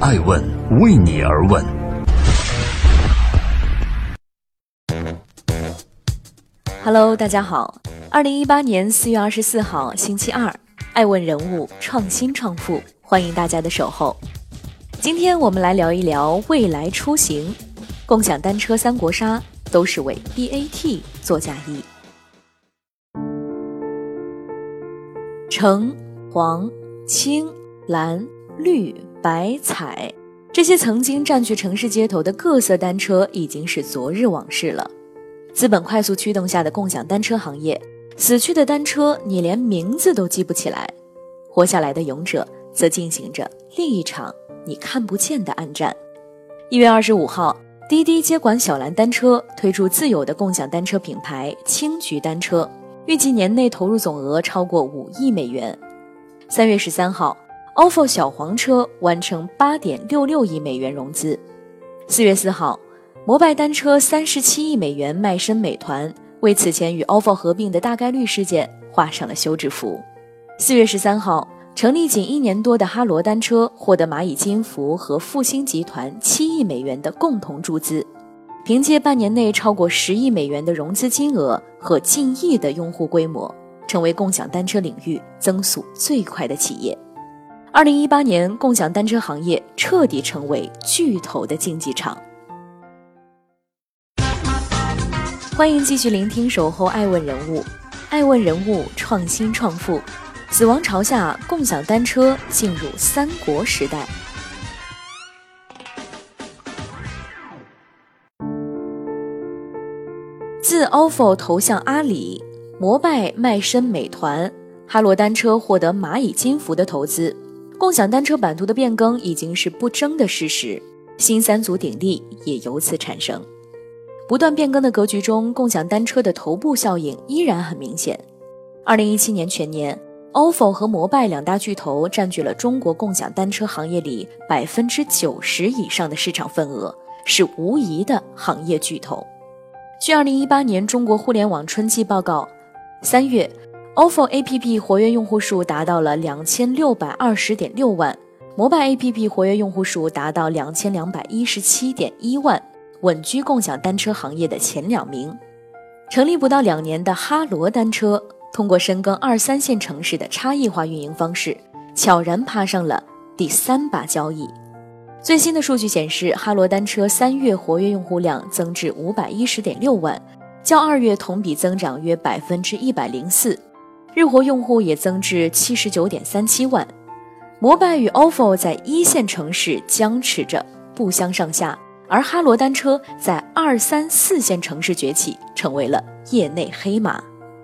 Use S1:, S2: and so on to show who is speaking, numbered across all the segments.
S1: 爱问为你而问。
S2: Hello，大家好。二零一八年四月二十四号，星期二，爱问人物创新创富，欢迎大家的守候。今天我们来聊一聊未来出行，共享单车三国杀都是为 BAT 做嫁衣。橙、黄、青、蓝、绿、白、彩，这些曾经占据城市街头的各色单车已经是昨日往事了。资本快速驱动下的共享单车行业，死去的单车你连名字都记不起来，活下来的勇者则进行着另一场你看不见的暗战。一月二十五号，滴滴接管小蓝单车，推出自有的共享单车品牌青桔单车。预计年内投入总额超过五亿美元。三月十三号，ofo 小黄车完成八点六六亿美元融资。四月四号，摩拜单车三十七亿美元卖身美团，为此前与 ofo 合并的大概率事件画上了休止符。四月十三号，成立仅一年多的哈罗单车获得蚂蚁金服和复星集团七亿美元的共同注资。凭借半年内超过十亿美元的融资金额和近亿的用户规模，成为共享单车领域增速最快的企业。二零一八年，共享单车行业彻底成为巨头的竞技场。欢迎继续聆听《守候爱问人物》，爱问人物创新创富，死亡朝下，共享单车进入三国时代。自 ofo 投向阿里，摩拜卖身美团，哈罗单车获得蚂蚁金服的投资，共享单车版图的变更已经是不争的事实。新三足鼎立也由此产生。不断变更的格局中，共享单车的头部效应依然很明显。二零一七年全年，ofo 和摩拜两大巨头占据了中国共享单车行业里百分之九十以上的市场份额，是无疑的行业巨头。据二零一八年中国互联网春季报告，三月，ofo APP 活跃用户数达到了两千六百二十点六万，摩拜 APP 活跃用户数达到两千两百一十七点一万，稳居共享单车行业的前两名。成立不到两年的哈罗单车，通过深耕二三线城市的差异化运营方式，悄然爬上了第三把交椅。最新的数据显示，哈罗单车三月活跃用户量增至五百一十点六万，较二月同比增长约百分之一百零四，日活用户也增至七十九点三七万。摩拜与 ofo 在一线城市僵持着，不相上下，而哈罗单车在二三四线城市崛起，成为了业内黑马。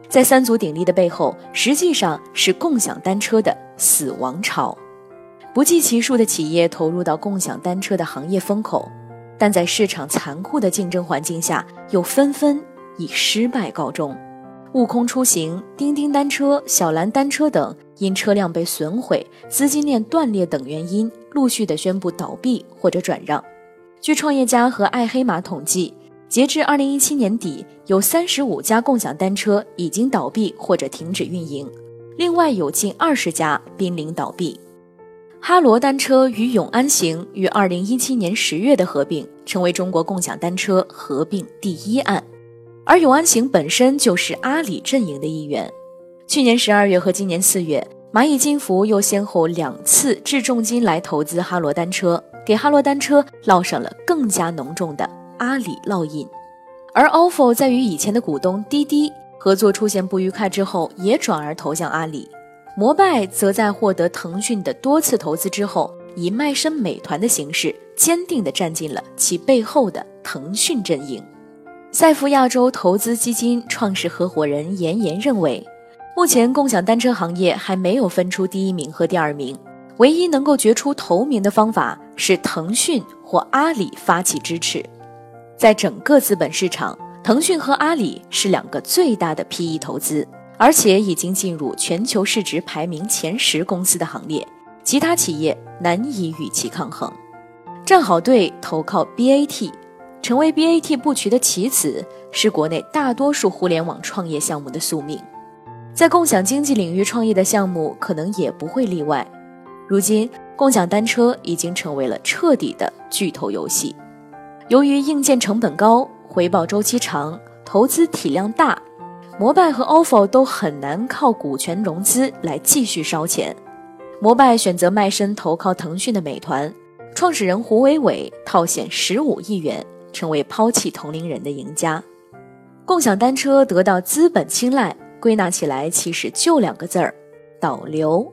S2: 在三足鼎立的背后，实际上是共享单车的死亡潮。不计其数的企业投入到共享单车的行业风口，但在市场残酷的竞争环境下，又纷纷以失败告终。悟空出行、叮叮单车、小蓝单车等因车辆被损毁、资金链断裂等原因，陆续的宣布倒闭或者转让。据创业家和爱黑马统计，截至二零一七年底，有三十五家共享单车已经倒闭或者停止运营，另外有近二十家濒临倒闭。哈罗单车与永安行于二零一七年十月的合并，成为中国共享单车合并第一案。而永安行本身就是阿里阵营的一员。去年十二月和今年四月，蚂蚁金服又先后两次掷重金来投资哈罗单车，给哈罗单车烙上了更加浓重的阿里烙印。而 ofo 在与以前的股东滴滴合作出现不愉快之后，也转而投向阿里。摩拜则在获得腾讯的多次投资之后，以卖身美团的形式，坚定地站进了其背后的腾讯阵营。赛富亚洲投资基金创始合伙人严岩认为，目前共享单车行业还没有分出第一名和第二名，唯一能够决出头名的方法是腾讯或阿里发起支持。在整个资本市场，腾讯和阿里是两个最大的 PE 投资。而且已经进入全球市值排名前十公司的行列，其他企业难以与其抗衡。站好队投靠 BAT，成为 BAT 布局的棋子，是国内大多数互联网创业项目的宿命。在共享经济领域创业的项目，可能也不会例外。如今，共享单车已经成为了彻底的巨头游戏。由于硬件成本高、回报周期长、投资体量大，摩拜和 ofo 都很难靠股权融资来继续烧钱。摩拜选择卖身投靠腾讯的美团，创始人胡伟伟套现十五亿元，成为抛弃同龄人的赢家。共享单车得到资本青睐，归纳起来其实就两个字儿：导流。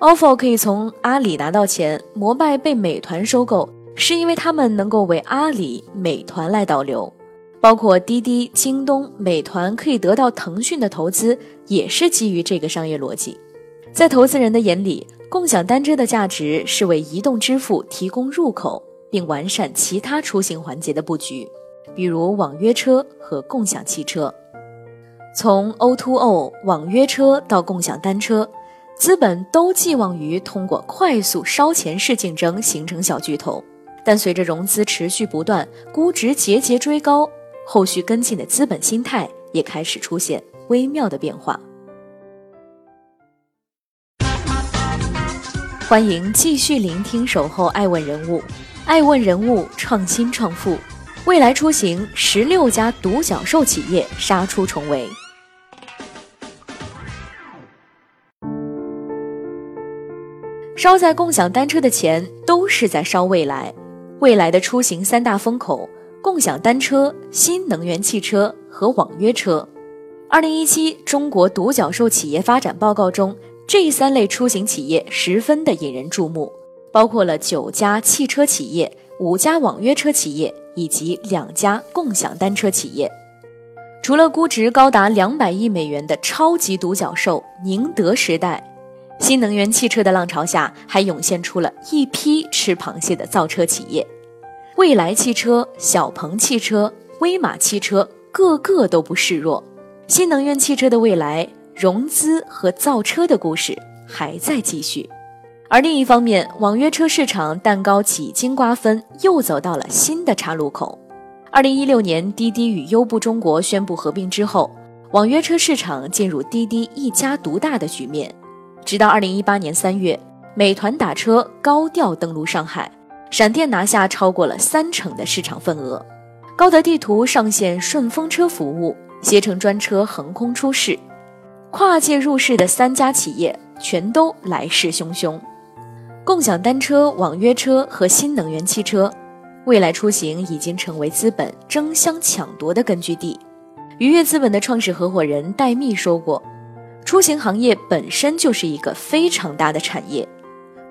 S2: ofo 可以从阿里拿到钱，摩拜被美团收购，是因为他们能够为阿里、美团来导流。包括滴滴、京东、美团可以得到腾讯的投资，也是基于这个商业逻辑。在投资人的眼里，共享单车的价值是为移动支付提供入口，并完善其他出行环节的布局，比如网约车和共享汽车。从 O2O 网约车到共享单车。资本都寄望于通过快速烧钱式竞争形成小巨头，但随着融资持续不断，估值节节追高，后续跟进的资本心态也开始出现微妙的变化。欢迎继续聆听《守候爱问人物》，爱问人物创新创富，未来出行十六家独角兽企业杀出重围。烧在共享单车的钱都是在烧未来，未来的出行三大风口：共享单车、新能源汽车和网约车。二零一七中国独角兽企业发展报告中，这三类出行企业十分的引人注目，包括了九家汽车企业、五家网约车企业以及两家共享单车企业。除了估值高达两百亿美元的超级独角兽宁德时代。新能源汽车的浪潮下，还涌现出了一批吃螃蟹的造车企业，蔚来汽车、小鹏汽车、威马汽车，个个都不示弱。新能源汽车的未来融资和造车的故事还在继续。而另一方面，网约车市场蛋糕几经瓜分，又走到了新的岔路口。二零一六年，滴滴与优步中国宣布合并之后，网约车市场进入滴滴一家独大的局面。直到二零一八年三月，美团打车高调登陆上海，闪电拿下超过了三成的市场份额。高德地图上线顺风车服务，携程专车横空出世，跨界入市的三家企业全都来势汹汹。共享单车、网约车和新能源汽车，未来出行已经成为资本争相抢夺的根据地。愉悦资本的创始合伙人戴密说过。出行行业本身就是一个非常大的产业，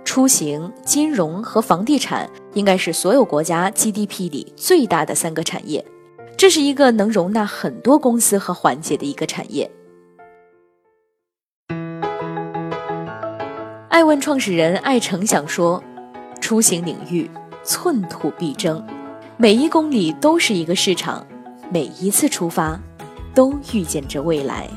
S2: 出行、金融和房地产应该是所有国家 GDP 里最大的三个产业，这是一个能容纳很多公司和环节的一个产业。爱问创始人艾诚想说，出行领域寸土必争，每一公里都是一个市场，每一次出发都预见着未来。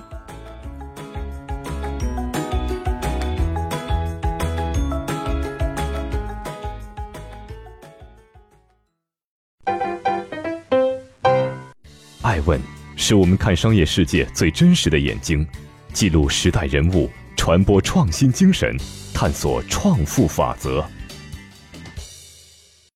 S1: 爱问是我们看商业世界最真实的眼睛，记录时代人物，传播创新精神，探索创富法则。